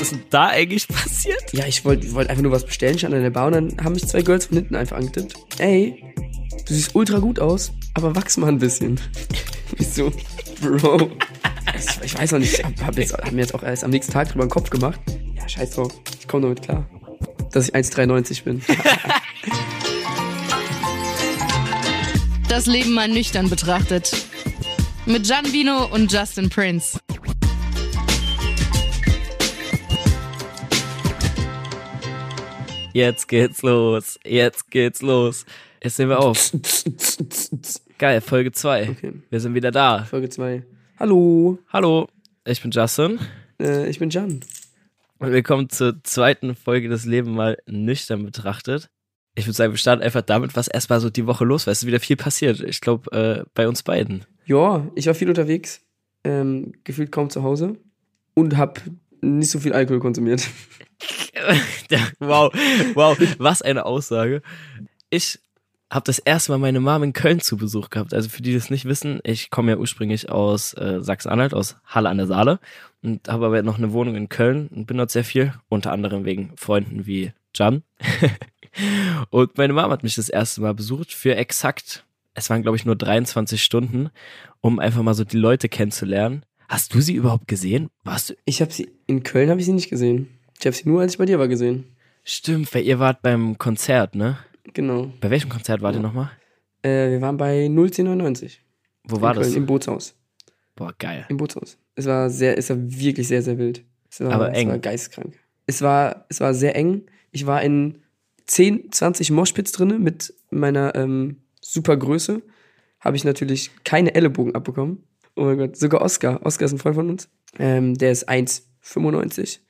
Was ist denn da eigentlich passiert? Ja, ich wollte wollt einfach nur was bestellen, stand an der Bar und dann haben mich zwei Girls von hinten einfach angetippt. Ey, du siehst ultra gut aus, aber wachs mal ein bisschen. Ich so, Bro. Ich, ich weiß noch nicht, ich hab, hab, jetzt, hab mir jetzt auch erst am nächsten Tag drüber den Kopf gemacht. Ja, scheiß drauf, ich komme damit klar. Dass ich 1,93 bin. Das Leben mal nüchtern betrachtet. Mit Gian Vino und Justin Prince. Jetzt geht's los. Jetzt geht's los. Jetzt sehen wir auf. Geil, Folge 2. Okay. Wir sind wieder da. Folge 2. Hallo, Hallo, ich bin Justin äh, ich bin Jan. und willkommen zur zweiten Folge des Leben mal nüchtern betrachtet. Ich würde sagen, wir starten einfach damit, was erstmal so die Woche los war. Es ist wieder viel passiert. Ich glaube, äh, bei uns beiden. Ja, ich war viel unterwegs, ähm, gefühlt kaum zu Hause und hab nicht so viel Alkohol konsumiert. Wow, wow, was eine Aussage. Ich habe das erste Mal meine Mom in Köln zu Besuch gehabt. Also für die, die das nicht wissen, ich komme ja ursprünglich aus äh, Sachsen-Anhalt, aus Halle an der Saale und habe aber noch eine Wohnung in Köln und bin dort sehr viel, unter anderem wegen Freunden wie Jan. und meine Mom hat mich das erste Mal besucht für exakt, es waren glaube ich nur 23 Stunden, um einfach mal so die Leute kennenzulernen. Hast du sie überhaupt gesehen? Warst du? Ich habe sie in Köln habe ich sie nicht gesehen. Ich habe sie nur, als ich bei dir war, gesehen. Stimmt, weil ihr wart beim Konzert, ne? Genau. Bei welchem Konzert wart ihr nochmal? Äh, wir waren bei 01099. Wo war Köln, das? Im Bootshaus. Boah, geil. Im Bootshaus. Es war sehr, es war wirklich sehr, sehr wild. Es war, Aber eng. Es war geisteskrank. Es war, es war sehr eng. Ich war in 10, 20 Moshpits drinne mit meiner ähm, super Größe. Habe ich natürlich keine Ellenbogen abbekommen. Oh mein Gott, sogar Oscar. Oscar ist ein Freund von uns. Ähm, der ist 1,95.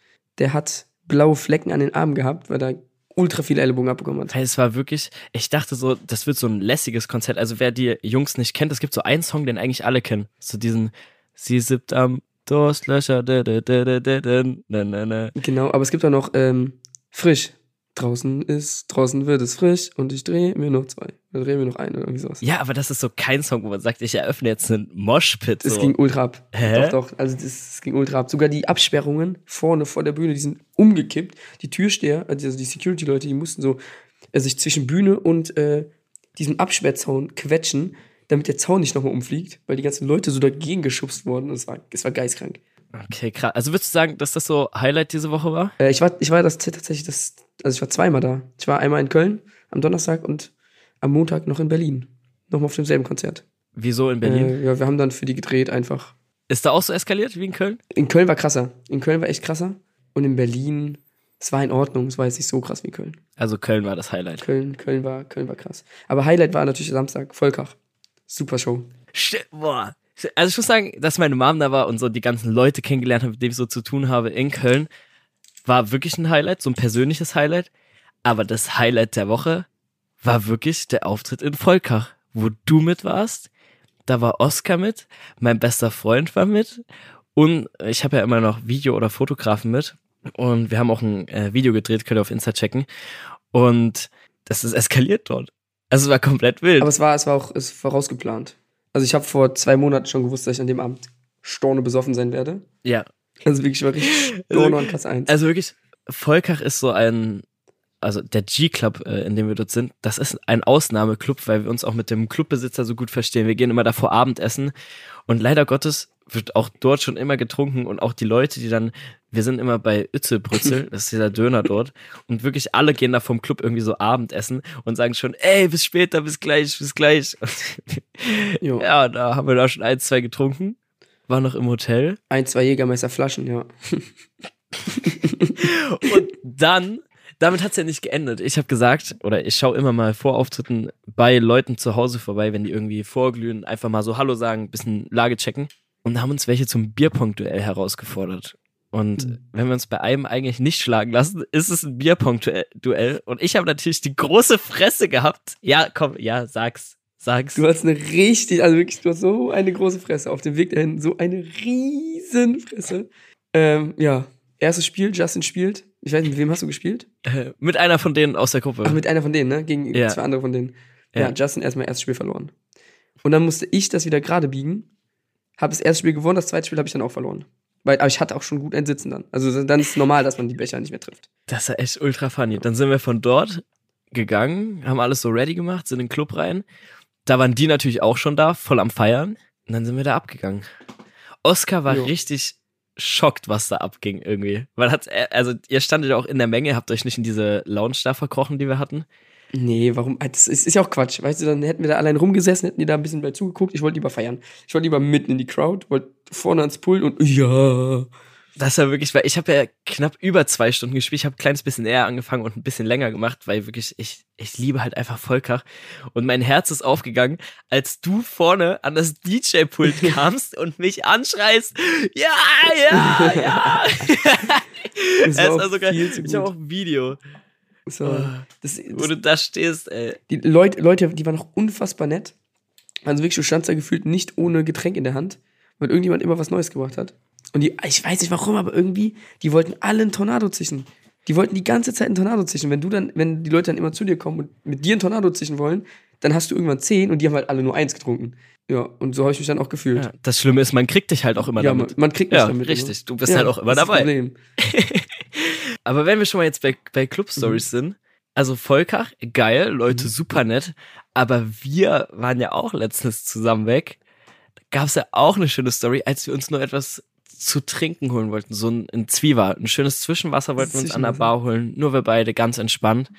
Der hat blaue Flecken an den Armen gehabt, weil er ultra viele Ellenbogen abbekommen hat. Es war wirklich, ich dachte so, das wird so ein lässiges Konzert. Also wer die Jungs nicht kennt, es gibt so einen Song, den eigentlich alle kennen. So diesen, sie sippt am Durstlöcher. Genau, aber es gibt auch noch ähm, frisch. Draußen ist, draußen wird es frisch und ich drehe mir noch zwei. Oder drehe mir noch einen oder irgendwie sowas. Ja, aber das ist so kein Song, wo man sagt, ich eröffne jetzt einen Moshpit. Es So. ging ultra ab. Hä? Doch, doch. Also das, das ging ultra ab. Sogar die Absperrungen vorne vor der Bühne, die sind umgekippt. Die Türsteher, also die Security-Leute, die mussten so äh, sich zwischen Bühne und äh, diesem Absperrzaun quetschen, damit der Zaun nicht nochmal umfliegt, weil die ganzen Leute so dagegen geschubst wurden. Und es war, es war geistkrank. Okay, krass. Also würdest du sagen, dass das so Highlight diese Woche war? Äh, ich war, ich war das tatsächlich das, also ich war zweimal da. Ich war einmal in Köln am Donnerstag und am Montag noch in Berlin. Nochmal auf demselben Konzert. Wieso in Berlin? Äh, ja, wir haben dann für die gedreht einfach. Ist da auch so eskaliert wie in Köln? In Köln war krasser. In Köln war echt krasser. Und in Berlin, es war in Ordnung. Es war jetzt nicht so krass wie Köln. Also Köln war das Highlight. Köln, Köln war, Köln war krass. Aber Highlight war natürlich Samstag. Volkach. Super Show. St- Boah. Also ich muss sagen, dass meine Mom da war und so die ganzen Leute kennengelernt habe, mit denen ich so zu tun habe in Köln, war wirklich ein Highlight, so ein persönliches Highlight. Aber das Highlight der Woche war wirklich der Auftritt in Volkach, wo du mit warst. Da war Oscar mit, mein bester Freund war mit und ich habe ja immer noch Video- oder Fotografen mit. Und wir haben auch ein äh, Video gedreht, könnt ihr auf Insta checken. Und das ist eskaliert dort. Also es war komplett wild. Aber es war, es war auch es war vorausgeplant. Also ich habe vor zwei Monaten schon gewusst, dass ich an dem Abend storne besoffen sein werde. ja, Also wirklich, ich war richtig storne an Platz 1. Also wirklich, Volkach ist so ein, also der G-Club, äh, in dem wir dort sind, das ist ein Ausnahmeclub, weil wir uns auch mit dem Clubbesitzer so gut verstehen. Wir gehen immer davor Abendessen und leider Gottes wird auch dort schon immer getrunken und auch die Leute, die dann, wir sind immer bei Ützelbrützel, das ist dieser Döner dort und wirklich alle gehen da vom Club irgendwie so Abendessen und sagen schon, ey, bis später, bis gleich, bis gleich. Ja, da haben wir da schon ein, zwei getrunken, war noch im Hotel Ein, zwei Jägermeister-Flaschen, ja. Und dann, damit hat's ja nicht geendet. Ich habe gesagt, oder ich schaue immer mal vor Auftritten bei Leuten zu Hause vorbei, wenn die irgendwie vorglühen, einfach mal so Hallo sagen, ein bisschen Lage checken. Und haben uns welche zum Bierpong-Duell herausgefordert. Und Mhm. wenn wir uns bei einem eigentlich nicht schlagen lassen, ist es ein Bierpong-Duell. Und ich habe natürlich die große Fresse gehabt. Ja, komm, ja, sag's. Sag's. Du hast eine richtig, also wirklich, du hast so eine große Fresse. Auf dem Weg dahin so eine riesen Fresse. Ähm, ja, erstes Spiel, Justin spielt. Ich weiß nicht, mit wem hast du gespielt? Äh, mit einer von denen aus der Gruppe. Ach, mit einer von denen, ne? Gegen Ja. zwei andere von denen. Ja, Ja. Justin erstmal erstes Spiel verloren. Und dann musste ich das wieder gerade biegen. Habe das erste Spiel gewonnen, das zweite Spiel habe ich dann auch verloren. Weil, aber ich hatte auch schon gut ein Sitzen dann. Also dann ist es normal, dass man die Becher nicht mehr trifft. Das ist ja echt ultra funny. Dann sind wir von dort gegangen, haben alles so ready gemacht, sind in den Club rein. Da waren die natürlich auch schon da, voll am Feiern. Und dann sind wir da abgegangen. Oscar war Jo. richtig schockt, was da abging irgendwie. Weil hat, also ihr standet ja auch in der Menge, habt euch nicht in diese Lounge da verkrochen, die wir hatten. Nee, warum? Das ist, ist ja auch Quatsch. Weißt du, dann hätten wir da allein rumgesessen, hätten die da ein bisschen bei zugeguckt. Ich wollte lieber feiern. Ich wollte lieber mitten in die Crowd, wollte vorne ans Pult und ja. Das war wirklich, weil ich habe ja knapp über zwei Stunden gespielt. Ich habe ein kleines bisschen eher angefangen und ein bisschen länger gemacht, weil wirklich ich ich liebe halt einfach Volkach und mein Herz ist aufgegangen, als du vorne an das DJ-Pult kamst und mich anschreist. Ja, ja, ja. Das Es war war auch sogar, viel zu ich habe auch ein Video, So. Das, wo das, du da stehst. Ey. die Leute, Leute, die waren noch unfassbar nett. Also wirklich, du standst da gefühlt nicht ohne Getränk in der Hand, weil irgendjemand immer was Neues gebracht hat. Und die, ich weiß nicht warum, aber irgendwie, die wollten alle einen Tornado zischen. Die wollten die ganze Zeit einen Tornado zischen. Wenn du dann, wenn die Leute dann immer zu dir kommen und mit dir einen Tornado zischen wollen, dann hast du irgendwann zehn und die haben halt alle nur eins getrunken. Ja, und so habe ich mich dann auch gefühlt. Ja, das Schlimme ist, man kriegt dich halt auch immer Ja, man, damit. man kriegt mich Ja, damit. richtig. immer. Du bist halt auch immer das ist das dabei. Problem. Aber wenn wir schon mal jetzt bei, bei Club Stories sind, also Volkach, geil, Leute, super nett, aber wir waren ja auch letztens zusammen weg. Da gab es ja auch eine schöne Story, als wir uns nur etwas zu trinken holen wollten, so ein, ein Zwieber, ein schönes Zwischenwasser wollten wir uns an der. Bar holen, nur wir beide ganz entspannt.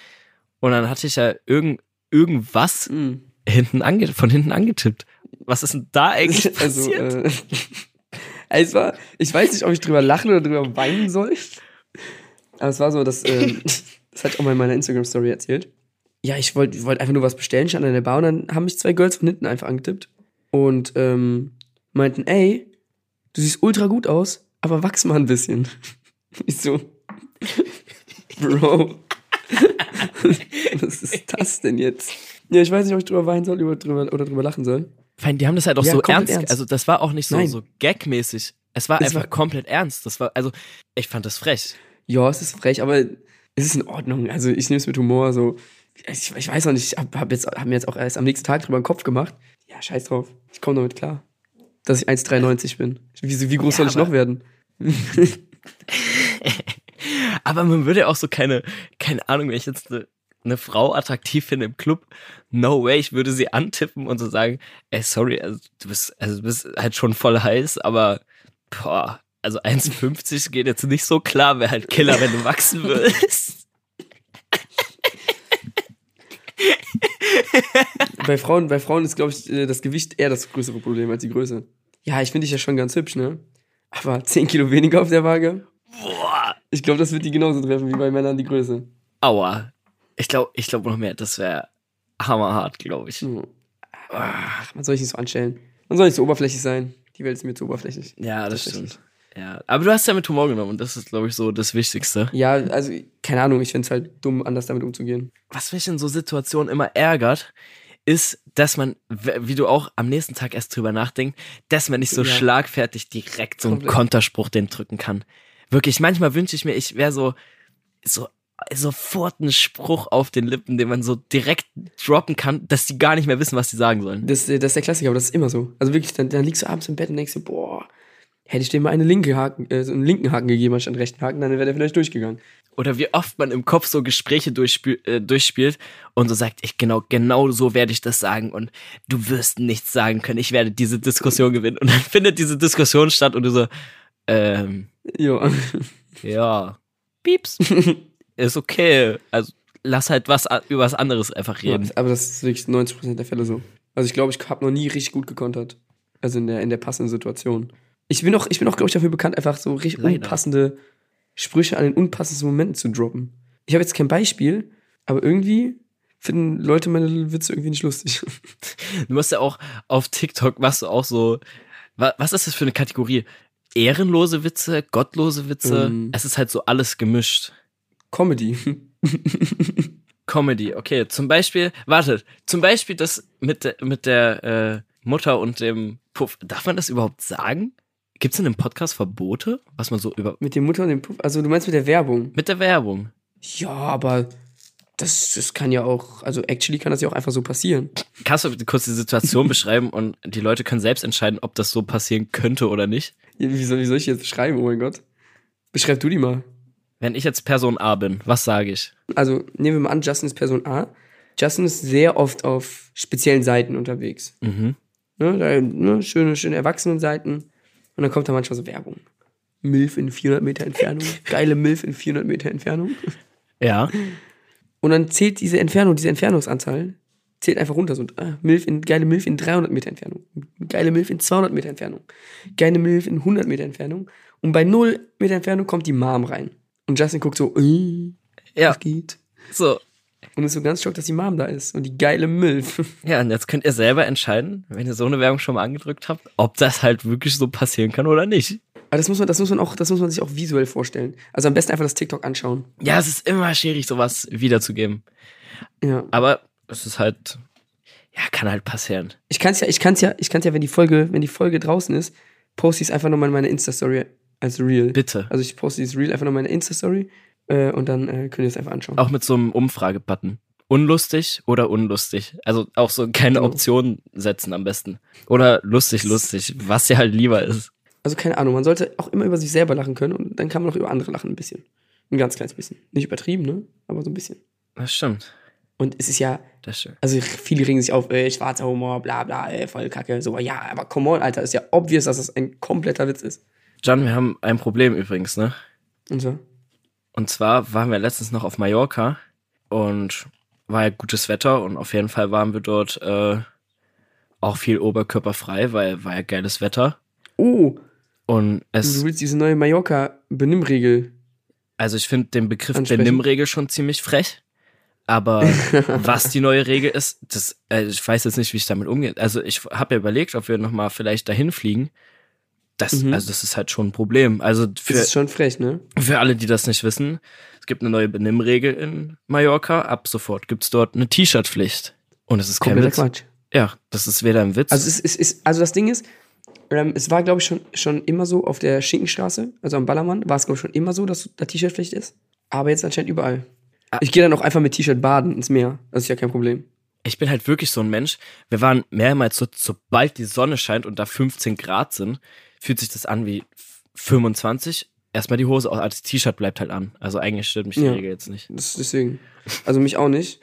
Und dann hatte ich ja irgend, irgendwas Mhm. hinten ange von hinten angetippt. Was ist denn da eigentlich Also, passiert? äh, es war, ich weiß nicht, ob ich drüber lachen oder drüber weinen soll. Aber es war so, dass, ähm, das ich auch mal in meiner Instagram-Story erzählt. Ja, ich wollte wollt einfach nur was bestellen, stand an der Bar und dann haben mich zwei Girls von hinten einfach angetippt und ähm, meinten, ey, du siehst ultra gut aus, aber wachs mal ein bisschen. Ich so, Bro, was ist das denn jetzt? Ja, ich weiß nicht, ob ich drüber weinen soll oder drüber, oder drüber lachen soll. Fein, die haben das halt auch Ja, so ernst, ernst. also das war auch nicht so, Nein. so gagmäßig. Es war Es einfach war- komplett ernst. Das war, also, ich fand das frech. Ja, es ist frech, aber es ist in Ordnung. Also ich nehme es mit Humor. So, ich, ich weiß noch nicht, ich habe hab jetzt, hab mir jetzt auch erst am nächsten Tag drüber den Kopf gemacht. Ja, scheiß drauf. Ich komme damit klar. Dass ich 1,93 bin. Wie, wie groß Ja, soll ich noch werden? Aber man würde auch so keine, keine Ahnung, wenn ich jetzt eine, eine Frau attraktiv finde im Club, no way, ich würde sie antippen und so sagen, ey, sorry, also du bist, also du bist halt schon voll heiß, aber boah, also 1,50 geht jetzt nicht so klar, wäre halt Killer, wenn du wachsen würdest. bei, Frauen, bei Frauen ist, glaube ich, äh, das Gewicht eher das größere Problem als die Größe. Ja, ich finde dich ja schon ganz hübsch, ne? Aber 10 Kilo weniger auf der Waage. Boah, Ich glaube, das wird die genauso treffen wie bei Männern die Größe. aua. Ich glaube, ich glaube noch mehr, das wäre hammerhart, glaube ich. Hm. Ach, man soll sich nicht so anstellen. Man soll nicht so oberflächlich sein. Die Welt ist mir zu oberflächlich. Ja, das stimmt. Ja, aber du hast ja mit Humor genommen und das ist, glaube ich, so das Wichtigste. Ja, also, keine Ahnung, ich finde es halt dumm, anders damit umzugehen. was mich in so Situationen immer ärgert, ist, dass man, wie du auch am nächsten Tag erst drüber nachdenkt, dass man nicht so Ja. schlagfertig direkt so einen Komplett. Konterspruch den drücken kann. Wirklich, manchmal wünsche ich mir, ich wäre so, so, sofort einen Spruch auf den Lippen, den man so direkt droppen kann, dass die gar nicht mehr wissen, was sie sagen sollen. Das, das ist der Klassiker, aber das ist immer so. Also wirklich, dann, dann liegst du abends im Bett und denkst dir, boah, hätte ich dir mal eine linke Haken, äh, einen linken Haken gegeben anstatt einen rechten Haken, dann wäre der vielleicht durchgegangen. Oder wie oft man im Kopf so Gespräche durchspiel, äh, durchspielt und so sagt, ich genau, genau so werde ich das sagen und du wirst nichts sagen können, ich werde diese Diskussion gewinnen. Und dann findet diese Diskussion statt und du so, ähm, Ja. ja, pieps, ist okay. Also lass halt was über was anderes einfach reden. aber das ist wirklich 90% der Fälle so. Also ich glaube, ich habe noch nie richtig gut gekontert. Also in der, in der passenden Situation. Ich bin auch, ich bin auch, glaube ich, dafür bekannt, einfach so richtig Leider. unpassende Sprüche an den unpassendsten Momenten zu droppen. Ich habe jetzt kein Beispiel, aber irgendwie finden Leute meine Witze irgendwie nicht lustig. Du musst ja auch auf TikTok machst du auch so, wa- was ist das für eine Kategorie? Ehrenlose Witze, gottlose Witze, Ähm. es ist halt so alles gemischt. Comedy. Comedy, okay. Zum Beispiel, wartet, zum Beispiel das mit der, mit der äh, Mutter und dem Puff. Darf man das überhaupt sagen? Gibt es in dem Podcast Verbote, was man so über. mit der Mutter und dem Puff. Also du meinst mit der Werbung? Mit der Werbung. Ja, aber Das, das kann ja auch, also actually kann das ja auch einfach so passieren. Kannst du kurz die Situation beschreiben und die Leute können selbst entscheiden, ob das so passieren könnte oder nicht? Wie soll, wie soll ich jetzt beschreiben? Oh mein Gott. Beschreib du die mal. Wenn ich jetzt Person A bin, was sage ich? Also nehmen wir mal an, Justin ist Person A. Justin ist sehr oft auf speziellen Seiten unterwegs. Mhm. Ne, da, ne, schöne, schöne Erwachsenenseiten. Und dann kommt da manchmal so Werbung. Milf in 400 Meter Entfernung. Geile Milf in 400 Meter Entfernung. Ja. Und dann zählt diese Entfernung, diese Entfernungsanzahl, zählt einfach runter. So, ah, Milf in, geile Milf in 300 Meter Entfernung. Geile Milf in 200 Meter Entfernung. Geile Milf in 100 Meter Entfernung. Und bei 0 Meter Entfernung kommt die Mom rein. Und Justin guckt so, äh, Ja. was geht? So. Und ist so ganz schockt, dass die Mom da ist. Und die geile Milf. Ja, und jetzt könnt ihr selber entscheiden, wenn ihr so eine Werbung schon mal angedrückt habt, ob das halt wirklich so passieren kann oder nicht. Aber das muss man, das muss man auch, das muss man sich auch visuell vorstellen. Also am besten einfach das TikTok anschauen. Ja, es ist immer schwierig, sowas wiederzugeben. Ja. Aber es ist halt, ja, kann halt passieren. Ich kann's ja, ich kann's ja, ich kann's ja, wenn die Folge, wenn die Folge draußen ist, poste ich es einfach nochmal in meine Insta-Story als Reel. Bitte. Also ich poste dieses Reel einfach nochmal in meine Insta-Story äh, und dann äh, könnt ihr es einfach anschauen. Auch mit so einem Umfragebutton. Unlustig oder unlustig. Also auch so keine Genau. Option setzen am besten. Oder lustig, lustig, was dir halt lieber ist. Also keine Ahnung, man sollte auch immer über sich selber lachen können und dann kann man auch über andere lachen ein bisschen. Ein ganz kleines bisschen. Nicht übertrieben, ne? Aber so ein bisschen. Das stimmt. Und es ist ja, Das stimmt. also viele regen sich auf, äh, schwarzer Humor, bla bla, äh, voll kacke. So, ja, aber come on, Alter, ist ja obvious, dass das ein kompletter Witz ist. John, wir haben ein Problem übrigens, ne? Und so. Und zwar waren wir letztens noch auf Mallorca und war ja gutes Wetter und auf jeden Fall waren wir dort äh, auch viel oberkörperfrei, weil war ja geiles Wetter. Oh, Und du es, willst diese neue Mallorca-Benimmregel. also ich finde den Begriff Ansprechen. Benimmregel schon ziemlich frech. Aber was die neue Regel ist, das, äh, ich weiß jetzt nicht, wie ich damit umgehe. Also ich habe ja überlegt, ob wir nochmal vielleicht dahin fliegen. Das, Mhm. also das ist halt schon ein Problem. Also für, Das ist schon frech, ne? Für alle, die das nicht wissen, es gibt eine neue Benimmregel in Mallorca. Ab sofort gibt's dort eine T-Shirt-Pflicht. Und es ist kein Witz. Quatsch. Ja, das ist weder ein Witz. Also es ist, ist also das Ding ist, ähm, es war, glaube ich, schon, schon immer so auf der Schinkenstraße, also am Ballermann, war es, glaube ich, schon immer so, dass da T-Shirt-Pflicht ist. Aber jetzt anscheinend überall. Ah. Ich gehe dann auch einfach mit T-Shirt baden ins Meer. Das ist ja kein Problem. ich bin halt wirklich so ein Mensch. Wir waren mehrmals so, sobald die Sonne scheint und da 15 Grad sind, fühlt sich das an wie 25. Erstmal die Hose aus, also das T-Shirt bleibt halt an. Also eigentlich stört mich die Ja. Regel jetzt nicht. Das, deswegen. Also mich auch nicht.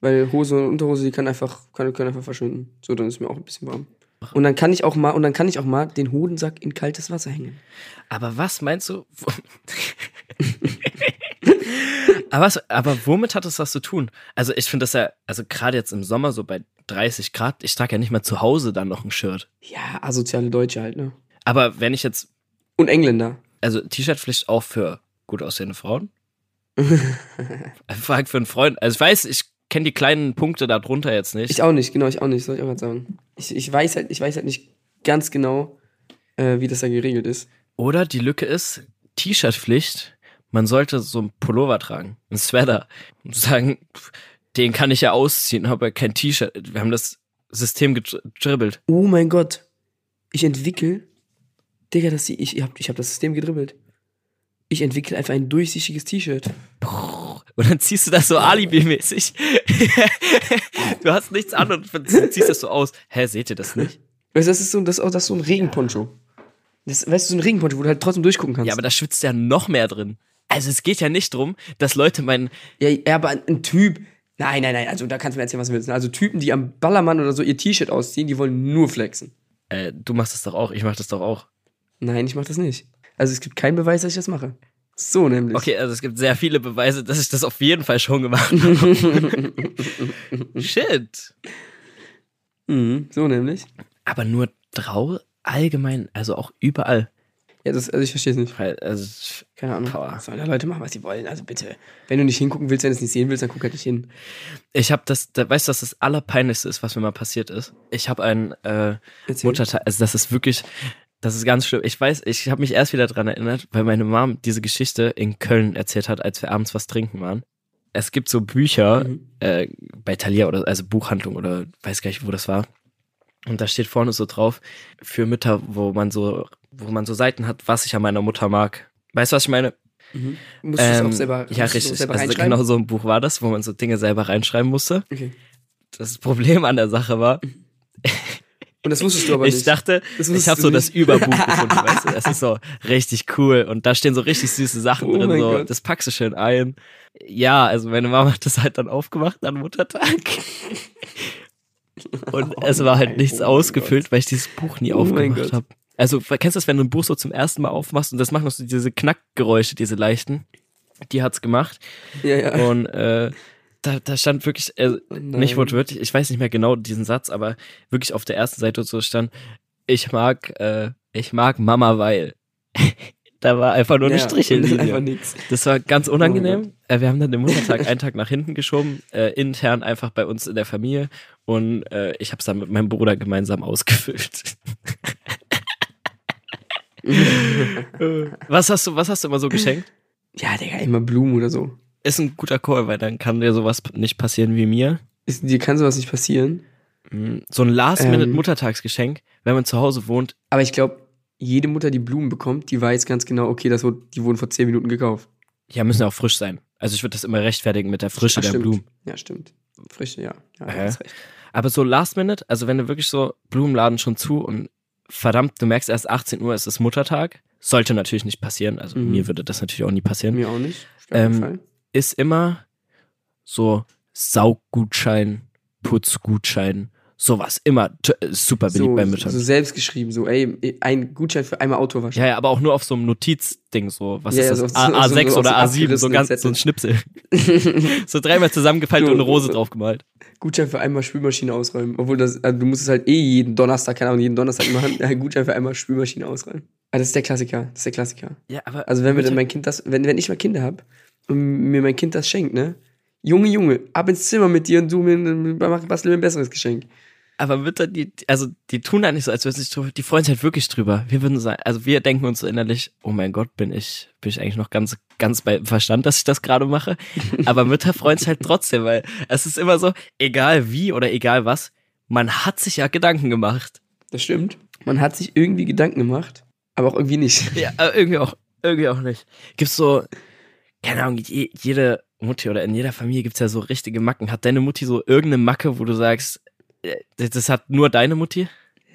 Weil Hose und Unterhose, die kann einfach, kann, können einfach verschwinden. So, dann ist mir auch ein bisschen warm. Und dann kann ich auch mal, und dann kann ich auch mal den Hodensack in kaltes Wasser hängen. Aber was meinst du? aber, was, aber womit hat das was zu tun? Also ich finde das ja, also gerade jetzt im Sommer so bei 30 Grad, ich trage ja nicht mal zu Hause dann noch ein Shirt. Ja, asoziale Deutsche halt, ne? Aber wenn ich jetzt, Und Engländer. also T-Shirt-Pflicht auch für gut aussehende Frauen? Frag für einen Freund. Also ich weiß, ich kenne die kleinen Punkte da drunter jetzt nicht. Ich auch nicht, genau, ich auch nicht, soll ich auch gerade sagen. Ich, ich, weiß halt, ich weiß halt nicht ganz genau, äh, wie das da geregelt ist. Oder die Lücke ist, T-Shirt-Pflicht, man sollte so ein Pullover tragen, ein Sweater. Und sagen, den kann ich ja ausziehen, aber kein T-Shirt. Wir haben das System gedribbelt. Oh mein Gott. Ich entwickel. Digga, das, ich, ich, hab, ich hab das System gedribbelt. Ich entwickle einfach ein durchsichtiges T-Shirt. Und dann ziehst du das so Alibi-mäßig. du hast nichts an und ziehst das so aus. Hä, seht ihr das nicht? Weißt du, das ist so, das das ist so ein Regenponcho. Das, weißt du, so ein Regenponcho, wo du halt trotzdem durchgucken kannst. Ja, aber da schwitzt ja noch mehr drin. Also es geht ja nicht drum, dass Leute meinen, Ja, aber ein, ein Typ. Nein, nein, nein, also da kannst du mir erzählen, was du willst. Also Typen, die am Ballermann oder so ihr T-Shirt ausziehen, die wollen nur flexen. äh, du machst das doch auch, ich mach das doch auch. Nein, ich mach das nicht. Also es gibt keinen Beweis, dass ich das mache. So nämlich. Okay, also es gibt sehr viele Beweise, dass ich das auf jeden Fall schon gemacht habe. Shit. Mhm, so nämlich. Aber nur Trau allgemein, also auch überall. Ja, das, also ich verstehe es nicht. Weil, Also, Keine Ahnung. Power. Sollen da Leute machen, was sie wollen? Also bitte. Wenn du nicht hingucken willst, wenn du es nicht sehen willst, dann guck halt nicht hin. ich habe das, da, weißt du, was das Allerpeinlichste ist, was mir mal passiert ist? Ich habe ein äh. Mutterteil, also das ist wirklich, das ist ganz schlimm. Ich weiß, ich habe mich erst wieder dran erinnert, weil meine Mom diese Geschichte in Köln erzählt hat, als wir abends was trinken waren. Es gibt so Bücher Mhm. äh, bei Thalia oder also Buchhandlung oder weiß gar nicht, wo das war. Und da steht vorne so drauf für Mütter, wo man so, wo man so Seiten hat, was ich an meiner Mutter mag. Weißt du, was ich meine? Musst du es Ähm, auch selber, ja, musst richtig. selber Also genau so ein Buch war das, wo man so Dinge selber reinschreiben musste. Okay. Das Problem an der Sache war, Und das wusstest du aber ich nicht. dachte, Das ich habe so das Überbuch gefunden, weißt du? Das ist so richtig cool und da stehen so richtig süße Sachen Oh drin, so, Gott. das packst du schön ein. Ja, also meine Mama hat das halt dann aufgemacht an Muttertag. Und es war halt nichts oh ausgefüllt, weil ich dieses Buch nie Oh aufgemacht Gott. habe. Also, kennst du das, wenn du ein Buch so zum ersten Mal aufmachst und das machen noch so diese Knackgeräusche, diese leichten? Die hat's gemacht. ja, ja. Und äh, da, da stand wirklich, äh, nicht wortwörtlich, ich weiß nicht mehr genau diesen Satz, aber wirklich auf der ersten Seite so stand, ich mag, äh, ich mag Mama, weil. da war einfach nur eine Ja, Strichellinie. Nix. Das war ganz Oh unangenehm. äh, wir haben dann den Muttertag einen Tag nach hinten geschoben, äh, intern einfach bei uns in der Familie. Und äh, ich habe es dann mit meinem Bruder gemeinsam ausgefüllt. Äh, was hast du, was hast du immer so geschenkt? Ja, Digga, immer Blumen oder so. Ist ein guter Call, weil dann kann dir sowas nicht passieren wie mir. Ist, dir kann sowas nicht passieren. Mm, So ein Last-Minute-Muttertagsgeschenk, wenn man zu Hause wohnt. Aber ich glaube, jede Mutter, die Blumen bekommt, die weiß ganz genau, okay, das wurde, die wurden vor 10 Minuten gekauft. Ja, müssen ja auch frisch sein. Also ich würde das immer rechtfertigen mit der Frische Ach, der stimmt. Blumen. Ja, stimmt. Frische, ja. Ja, recht. Aber so Last Minute, also wenn du wirklich so Blumenladen schon zu und verdammt, du merkst erst 18 Uhr, es ist Muttertag, sollte natürlich nicht passieren. Also Mhm. mir würde das natürlich auch nie passieren. Mir auch nicht. Auf Ähm, Fall. Ist immer so Sauggutschein, Putzgutschein, sowas. Immer super beliebt So, bei Müttern. so selbst geschrieben, so, ey, ein Gutschein für einmal Auto waschen. ja, ja, aber auch nur auf so einem Notizding, so, was Ja, ist das? so- A, so- so- A6 so oder aus so A7, so ganz, Zettel. so ein Schnipsel. so dreimal zusammengefaltet und eine Rose draufgemalt. Gutschein für einmal Spülmaschine ausräumen. Obwohl das, also du musst es halt eh jeden Donnerstag, keine Ahnung, jeden Donnerstag machen. Gutschein für einmal Spülmaschine ausräumen. Ah, das ist der Klassiker. Das ist der Klassiker. Ja, aber Also wenn mir dann mein Kind das, wenn, wenn ich mal Kinder hab und mir mein Kind das schenkt, ne? Junge, Junge, ab ins Zimmer mit dir und du mir, mach, bastel mir ein besseres Geschenk. Aber Mütter, die, also die tun da nicht so, als würden sie sich drüber, die freuen sich halt wirklich drüber. Wir würden sagen, also wir denken uns so innerlich, oh mein Gott, bin ich, bin ich eigentlich noch ganz, ganz bei Verstand, dass ich das gerade mache. Aber Mütter freuen sich halt trotzdem, weil es ist immer so, egal wie oder egal was, man hat sich ja Gedanken gemacht. Das stimmt. Man hat sich irgendwie Gedanken gemacht, aber auch irgendwie nicht. Ja, aber irgendwie auch, irgendwie auch nicht. Gibt's so, keine Ahnung, je, jede Mutti oder in jeder Familie gibt's ja so richtige Macken. Hat deine Mutti so irgendeine Macke, wo du sagst, äh, das das hat nur deine Mutti?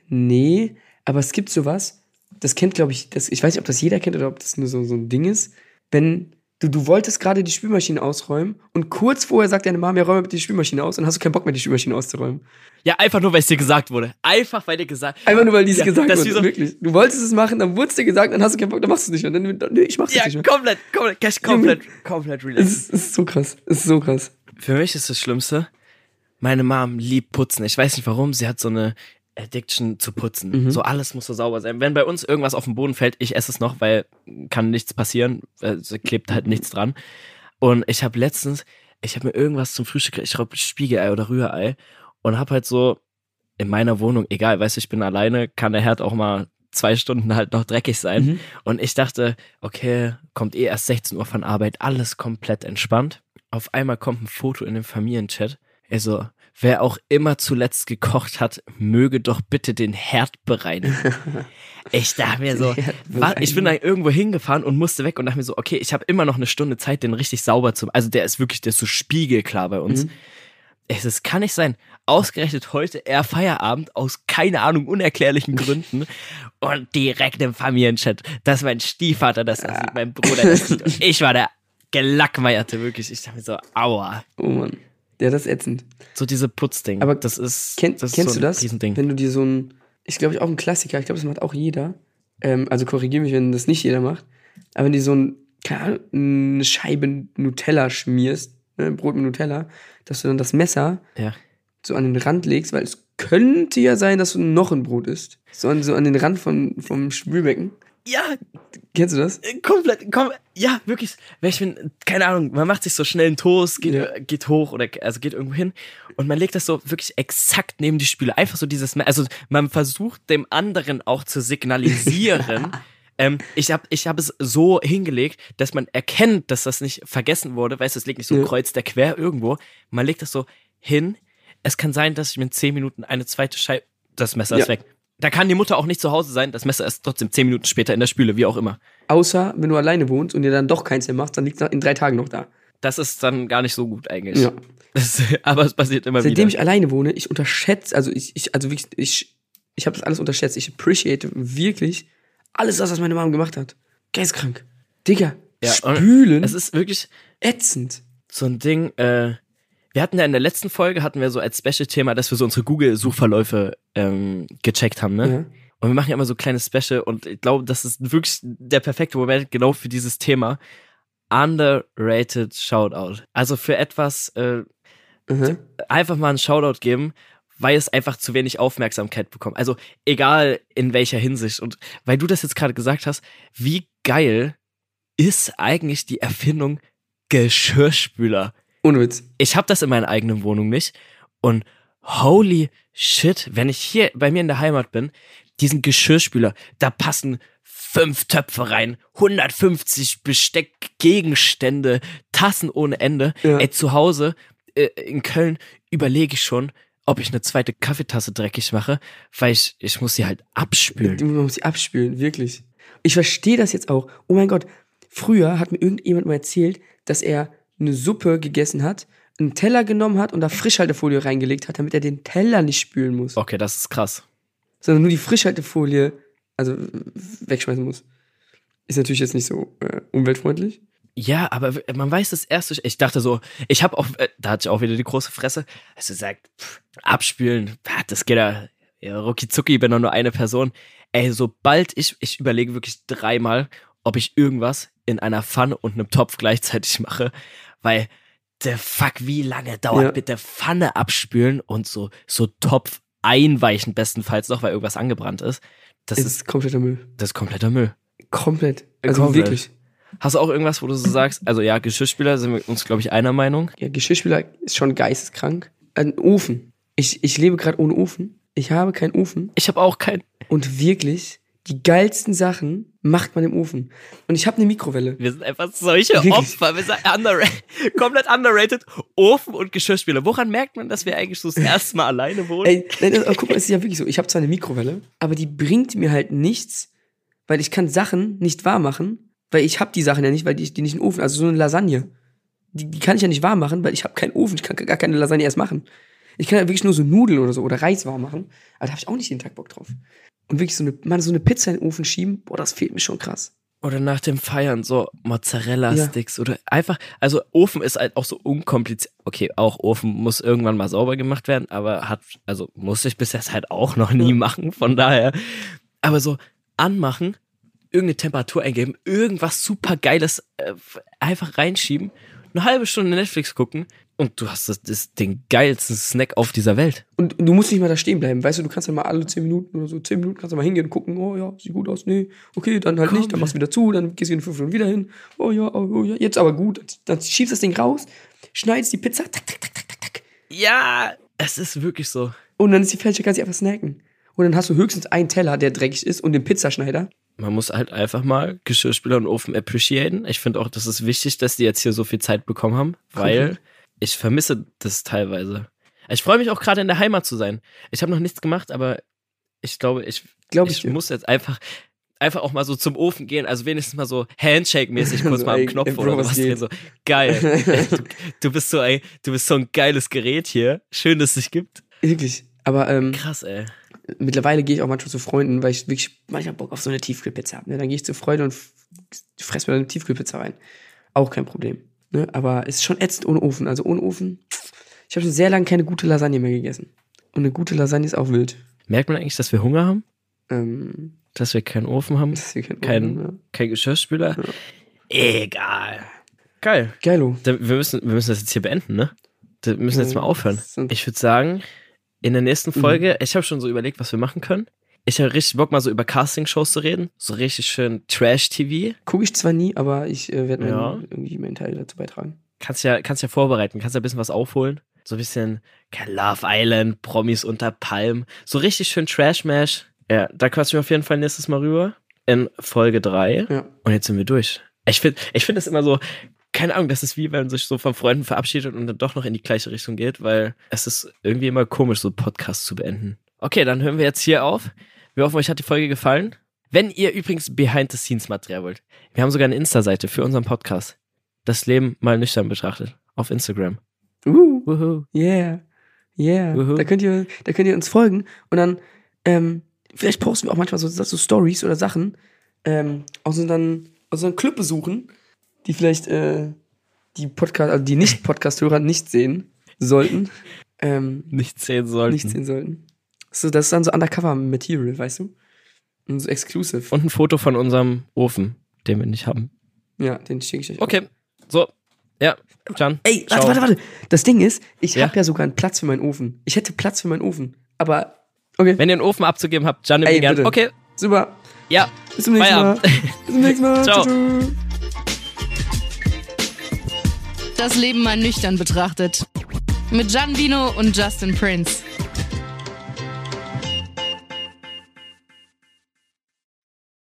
Nee, aber es gibt sowas, das kennt, glaube ich, das, ich weiß nicht, ob das jeder kennt oder ob das nur so, so ein Ding ist. Wenn du, du wolltest gerade die Spülmaschine ausräumen und kurz vorher sagt deine Mama, ja, räum mal bitte die Spülmaschine aus und hast du keinen Bock mehr, die Spülmaschine auszuräumen. Ja, einfach nur, weil es dir gesagt wurde. Einfach, weil dir gesagt Einfach nur, weil dies Ja, gesagt das ist wurde. wie so- wirklich. Du wolltest es machen, dann wurde es dir gesagt, dann hast du keinen Bock, dann machst du es nicht mehr. Dann, dann, nee, ich mach's Ja, nicht mehr. komplett, komplett, Cash, komplett, komplett Es relaxed. ist, es ist so krass. Es ist so krass. Für mich ist das Schlimmste, meine Mom liebt putzen. Ich weiß nicht warum, sie hat so eine Addiction zu putzen. Mhm. So alles muss so sauber sein. Wenn bei uns irgendwas auf den Boden fällt, ich esse es noch, weil kann nichts passieren. Es klebt halt nichts dran. Und ich habe letztens, ich habe mir irgendwas zum Frühstück, ich glaube Spiegelei oder Rührei und habe halt so in meiner Wohnung, egal, weißt du, ich bin alleine, kann der Herd auch mal zwei Stunden halt noch dreckig sein. Mhm. Und ich dachte, okay, kommt eh erst 16 Uhr von Arbeit, alles komplett entspannt. Auf einmal kommt ein Foto in den Familienchat. Also, wer auch immer zuletzt gekocht hat, möge doch bitte den Herd bereinigen. ich dachte mir so, ich bin da irgendwo hingefahren und musste weg und dachte mir so, okay, ich habe immer noch eine Stunde Zeit, den richtig sauber zu Also der ist wirklich, der ist so spiegelklar bei uns. Mhm. Es es kann nicht sein. Ausgerechnet heute eher Feierabend aus keine Ahnung unerklärlichen Gründen und direkt im Familienchat, dass mein Stiefvater das da sieht, mein Bruder das sieht und ich war der Gelackmeierte wirklich. Ich dachte mir so, aua. Oh Mann. Ja, das ist ätzend. So diese Putzding. Aber das ist, Kenn, das ist kennst so du das? Riesending. Wenn du dir so ein, ist glaube ich auch ein Klassiker, ich glaube, das macht auch jeder. Ähm, also korrigiere mich, wenn das nicht jeder macht. Aber wenn du so ein, keine Ahnung, eine Scheibe Nutella schmierst, ne, Brot mit Nutella, dass du dann das Messer Ja. so an den Rand legst, weil es könnte ja sein, dass du noch ein Brot isst. So an, so an den Rand von, vom Spülbecken. Ja, Kennst du das? äh, komplett, kom ja, wirklich. Weil ich bin, keine Ahnung, man macht sich so schnell einen Toast, geht, Ja. äh, geht hoch oder also geht irgendwo hin und man legt das so wirklich exakt neben die Spüle. Einfach so dieses, also man versucht dem anderen auch zu signalisieren. ähm, ich habe ich hab es so hingelegt, dass man erkennt, dass das nicht vergessen wurde. Weißt du, es liegt nicht so Ja. kreuz der quer irgendwo. Man legt das so hin. Es kann sein, dass ich mir in zehn Minuten eine zweite Scheibe, das Messer ist Ja. weg. Da kann die Mutter auch nicht zu Hause sein, das Messer ist trotzdem zehn Minuten später in der Spüle, wie auch immer. Außer, wenn du alleine wohnst und dir dann doch keins mehr machst, dann liegt es in drei Tagen noch da. Das ist dann gar nicht so gut eigentlich. Ja. Das, aber es passiert immer Seitdem wieder. ich alleine wohne, ich unterschätze, also ich, ich also wirklich, ich, ich habe das alles unterschätzt. Ich appreciate wirklich alles, das, was meine Mom gemacht hat. Geistkrank. Digga, Ja, spülen, es ist wirklich ätzend. so ein Ding, äh, wir hatten ja in der letzten Folge, hatten wir so als Special-Thema, dass wir so unsere Google-Suchverläufe ähm, gecheckt haben, ne? Ja. Und wir machen ja immer so kleine Special und ich glaube, das ist wirklich der perfekte Moment genau für dieses Thema. Underrated Shoutout. Also für etwas, äh, Mhm. einfach mal einen Shoutout geben, weil es einfach zu wenig Aufmerksamkeit bekommt. Also egal in welcher Hinsicht. Und weil du das jetzt gerade gesagt hast, wie geil ist eigentlich die Erfindung Geschirrspüler? Ohne Witz. Ich habe das in meiner eigenen Wohnung nicht. Und holy shit, wenn ich hier bei mir in der Heimat bin, diesen Geschirrspüler, da passen fünf Töpfe rein, 150 Besteckgegenstände, Tassen ohne Ende. Ja. Ey, zu Hause äh, in Köln überlege ich schon, ob ich eine zweite Kaffeetasse dreckig mache, weil ich, ich muss sie halt abspülen. Man muss sie abspülen, wirklich. Ich verstehe das jetzt auch. Oh mein Gott. Früher hat mir irgendjemand mal erzählt, dass er eine Suppe gegessen hat, einen Teller genommen hat und da Frischhaltefolie reingelegt hat, damit er den Teller nicht spülen muss, Okay, das ist krass. sondern nur die Frischhaltefolie, also wegschmeißen muss. Ist natürlich jetzt nicht so äh, umweltfreundlich. Ja, aber man weiß das erste. Ich dachte so, ich habe auch, äh, da hatte ich auch wieder die große Fresse. Also sagt, pff, abspülen, das geht ja, ja rucki zucki, bin doch nur eine Person. Ey, sobald ich, ich überlege wirklich dreimal, ob ich irgendwas in einer Pfanne und einem Topf gleichzeitig mache, weil der Fuck, wie lange dauert Ja. bitte Pfanne abspülen und so, so Topf einweichen bestenfalls noch, weil irgendwas angebrannt ist. Das ist, ist kompletter Müll. das ist kompletter Müll. Komplett. Also Komplett. wirklich. Hast du auch irgendwas, wo du so sagst, also ja, Geschirrspüler sind wir uns, glaube ich, einer Meinung. Ja, Geschirrspüler ist schon geisteskrank. Ein Ofen. Ich, ich lebe gerade ohne Ofen. Ich habe keinen Ofen. Ich habe auch kein. Und wirklich, die geilsten Sachen macht man im Ofen. Und ich habe eine Mikrowelle. Wir sind einfach solche? Opfer. Wir sind underrated, komplett underrated. Ofen und Geschirrspüler. Woran merkt man, dass wir eigentlich so das erste Mal alleine wohnen? Ey, nein, das, aber guck mal, es ist ja wirklich so. Ich habe zwar eine Mikrowelle, aber die bringt mir halt nichts, weil ich kann Sachen nicht warm machen, weil ich habe die Sachen ja nicht, weil die, die nicht in den Ofen, also so eine Lasagne, die, die kann ich ja nicht warm machen, weil ich habe keinen Ofen, ich kann gar keine Lasagne erst machen. Ich kann ja wirklich nur so Nudeln oder so oder Reis warm machen, aber da habe ich auch nicht jeden Tag Bock drauf. Und wirklich so eine, mal so eine Pizza in den Ofen schieben, boah, das fehlt mir schon krass. Oder nach dem Feiern so Mozzarella-Sticks oder einfach, also Ofen ist halt auch so unkompliziert. Okay, auch Ofen muss irgendwann mal sauber gemacht werden, aber hat, also musste ich bis jetzt halt auch noch nie machen, von daher. Aber so anmachen, irgendeine Temperatur eingeben, irgendwas super Geiles äh, einfach reinschieben, eine halbe Stunde Netflix gucken und du hast das, das den geilsten Snack auf dieser Welt. Und du musst nicht mal da stehen bleiben, weißt du, du kannst dann mal alle 10 Minuten oder so, 10 Minuten kannst du mal hingehen und gucken, oh ja, sieht gut aus, nee, okay, dann halt nicht, dann machst du wieder zu, dann gehst du in 5 Minuten wieder hin, oh ja, oh, oh ja, jetzt aber gut, dann schiebst das Ding raus, schneidest die Pizza, tak, tak, tak, tak, tak, Ja, es ist wirklich so. und dann ist die fertig, kannst du einfach snacken. Und dann hast du höchstens einen Teller, der dreckig ist und den Pizzaschneider. Man muss halt einfach mal Geschirrspüler und Ofen appreciaten. Ich finde auch, das ist wichtig, dass die jetzt hier so viel Zeit bekommen haben, weil. Ich vermisse das teilweise. Ich freue mich auch gerade in der Heimat zu sein. Ich habe noch nichts gemacht, aber ich glaube, ich, Glaub ich ich muss jetzt einfach einfach auch mal so zum Ofen gehen, also wenigstens mal so Handshake-mäßig kurz So, mal am Knopf oder was drehen. So, geil. du, du bist so, ey, du bist so ein geiles Gerät hier. Schön, dass es dich gibt. Wirklich. Aber ähm, Krass, ey. mittlerweile gehe ich auch manchmal zu Freunden, weil ich wirklich manchmal Bock auf so eine Tiefkühlpizza habe. Ne? Dann gehe ich zu Freunden und f- fress mir eine Tiefkühlpizza rein. Auch kein Problem. Ne? Aber es ist schon ätzend ohne Ofen. Also ohne Ofen. Ich habe schon sehr lange keine gute Lasagne mehr gegessen. Und eine gute Lasagne ist auch wild. Merkt man eigentlich, dass wir Hunger haben? Ähm, Dass wir keinen Ofen haben? das ist hier kein, Ofen, Kein Geschirrspüler? Egal. Geil. ja. Geilo. Wir, müssen, wir müssen das jetzt hier beenden, ne? Wir müssen jetzt mal aufhören. Ich würde sagen, in der nächsten Folge, ich habe schon so überlegt, was wir machen können. Ich habe richtig Bock, mal so über Casting-Shows zu reden. So richtig schön Trash-TV. Gucke ich zwar nie, aber ich äh, werde Ja. irgendwie meinen Teil dazu beitragen. Kannst ja, kannst ja vorbereiten, kannst ja ein bisschen was aufholen. So ein bisschen Love Island, Promis unter Palmen. So richtig schön Trash-Mash. Ja, da quatschen wir auf jeden Fall nächstes Mal rüber. In Folge 3. Ja. Und jetzt sind wir durch. Ich finde ich find das immer so, keine Ahnung, das ist wie wenn man sich so von Freunden verabschiedet und dann doch noch in die gleiche Richtung geht, weil es ist irgendwie immer komisch, so Podcasts zu beenden. Okay, dann hören wir jetzt hier auf. Wir hoffen, euch hat die Folge gefallen. Wenn ihr übrigens Behind-the-Scenes-Material wollt, wir haben sogar eine Insta-Seite für unseren Podcast. Das Leben mal nüchtern betrachtet. Auf Instagram. Uh, Wuhu. yeah. Yeah. Da könnt ihr, da könnt ihr uns folgen und dann, ähm, vielleicht posten wir auch manchmal so, so Stories oder Sachen, ähm, aus unseren, aus unseren Club besuchen, die vielleicht, äh, die Podcast, also die Nicht-Podcast-Hörer nicht sehen sollten. Ähm, Nicht sehen sollten. nicht sehen sollten. So, das ist dann so Undercover-Material, weißt du? Und so exclusive. Und ein Foto von unserem Ofen, den wir nicht haben. Ja, den schicke ich euch. auch. Okay. So. Ja. Can. Ey, Ciao. warte, warte, warte. Das Ding ist, ich Ja? habe ja sogar einen Platz für meinen Ofen. Ich hätte Platz für meinen Ofen. Aber, okay, Wenn ihr einen Ofen abzugeben habt, Can Ey, ihn gern. bitte. Okay. super. Ja. Bis zum nächsten Mal. Bis zum nächsten Mal. Ciao. Das Leben mal nüchtern betrachtet. Mit Gianvino und Justin Prince.